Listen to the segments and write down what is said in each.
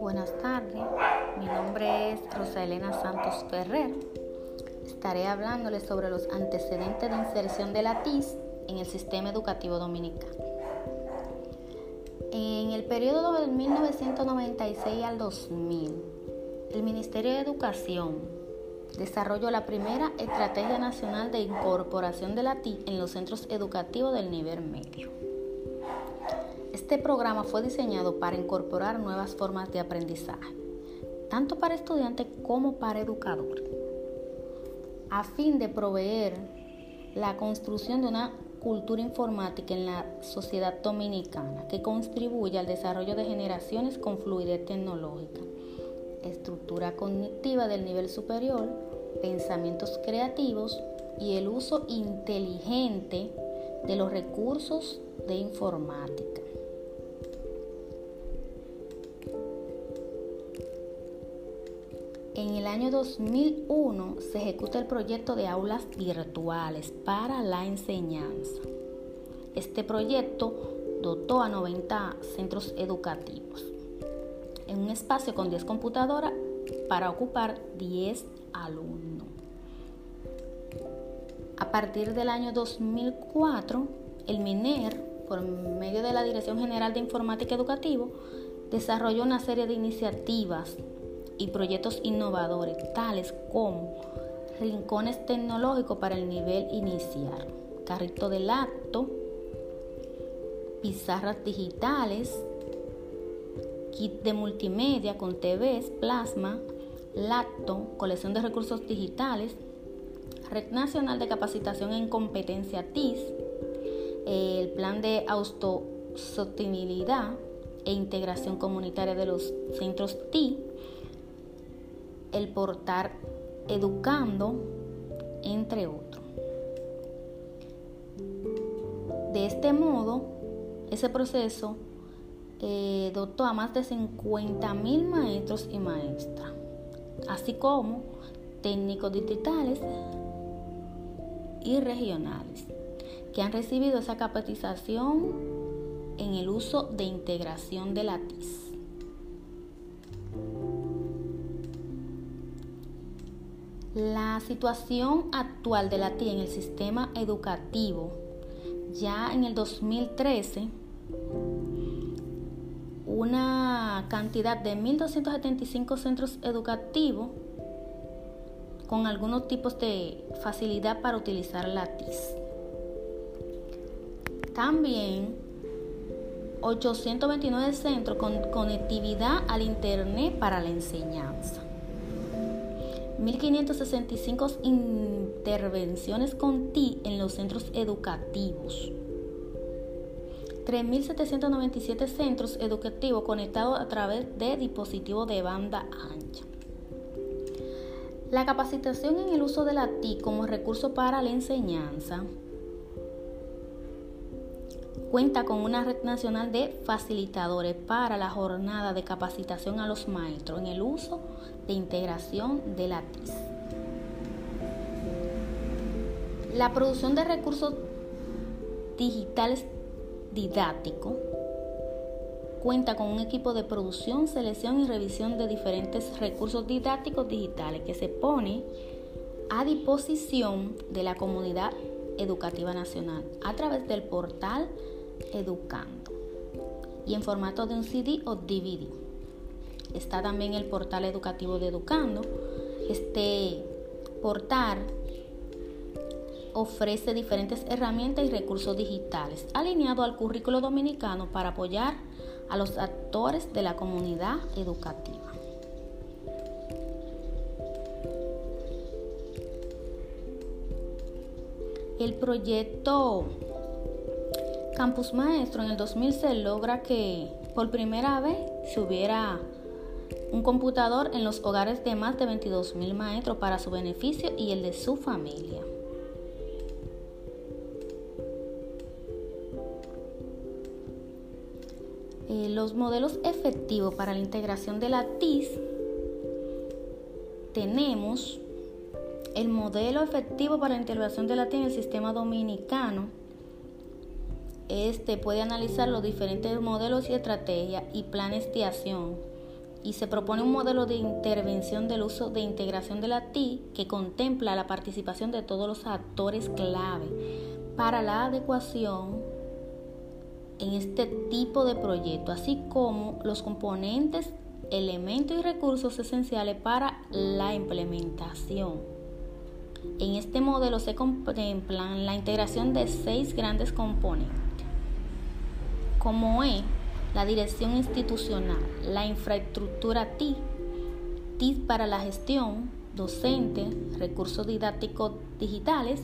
Buenas tardes, mi nombre es Rosa Elena Santos Ferrer. Estaré hablándoles sobre los antecedentes de inserción de la TIS en el sistema educativo dominicano. En el periodo del 1996 al 2000, el Ministerio de Educación desarrolló la primera Estrategia Nacional de Incorporación de la TIS en los centros educativos del nivel medio. Este programa fue diseñado para incorporar nuevas formas de aprendizaje, tanto para estudiantes como para educadores, a fin de proveer la construcción de una cultura informática en la sociedad dominicana que contribuya al desarrollo de generaciones con fluidez tecnológica, estructura cognitiva del nivel superior, pensamientos creativos y el uso inteligente de los recursos de informática. En el año 2001 se ejecuta el proyecto de aulas virtuales para la enseñanza. Este proyecto dotó a 90 centros educativos en un espacio con 10 computadoras para ocupar 10 alumnos. A partir del año 2004, el MINER, por medio de la Dirección General de Informática Educativa, desarrolló una serie de iniciativas y proyectos innovadores tales como rincones tecnológicos para el nivel inicial, carrito del acto, pizarras digitales, kit de multimedia con TVs, plasma, lacto, colección de recursos digitales, Red Nacional de Capacitación en Competencia TIS, el Plan de Autosostenibilidad e Integración Comunitaria de los Centros TI, el portal Educando, entre otros. De este modo, ese proceso eh, dotó a más de 50 mil maestros y maestras, así como técnicos digitales y regionales, que han recibido esa capacitación en el uso de integración de la TIS. La situación actual de la en el sistema educativo, ya en el 2013, una cantidad de 1.275 centros educativos con algunos tipos de facilidad para utilizar la TIS. También 829 centros con conectividad al Internet para la enseñanza. 1.565 intervenciones con TI en los centros educativos. 3.797 centros educativos conectados a través de dispositivos de banda ancha. La capacitación en el uso de la TI como recurso para la enseñanza cuenta con una red nacional de facilitadores para la jornada de capacitación a los maestros en el uso de integración de la TIS. La producción de recursos digitales didácticos cuenta con un equipo de producción, selección y revisión de diferentes recursos didácticos digitales que se pone a disposición de la comunidad educativa nacional a través del portal Educando y en formato de un CD o DVD. Está también el portal educativo de Educando. Este portal ofrece diferentes herramientas y recursos digitales alineados al currículo dominicano para apoyar a los actores de la comunidad educativa. El proyecto Campus Maestro en el 2000 se logra que por primera vez se hubiera un computador en los hogares de más de 22 mil maestros para su beneficio y el de su familia. Eh, los modelos efectivos para la integración de la TIS tenemos el modelo efectivo para la integración de la TIS en el sistema dominicano. Este puede analizar los diferentes modelos y estrategias y planes de acción. Y se propone un modelo de intervención del uso de integración de la TI que contempla la participación de todos los actores clave para la adecuación en este tipo de proyecto, así como los componentes, elementos y recursos esenciales para la implementación. En este modelo se contemplan la integración de seis grandes componentes, como es la dirección institucional, la infraestructura TI, TI para la gestión, docente, recursos didácticos digitales,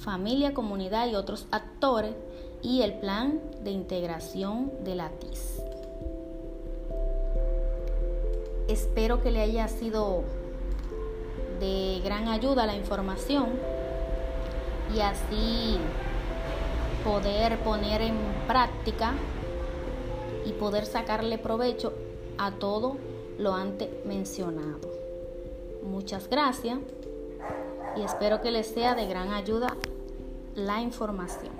familia, comunidad y otros actores, y el plan de integración de la TIS. Espero que le haya sido de gran ayuda la información y así poder poner en práctica y poder sacarle provecho a todo lo antes mencionado. Muchas gracias y espero que les sea de gran ayuda la información.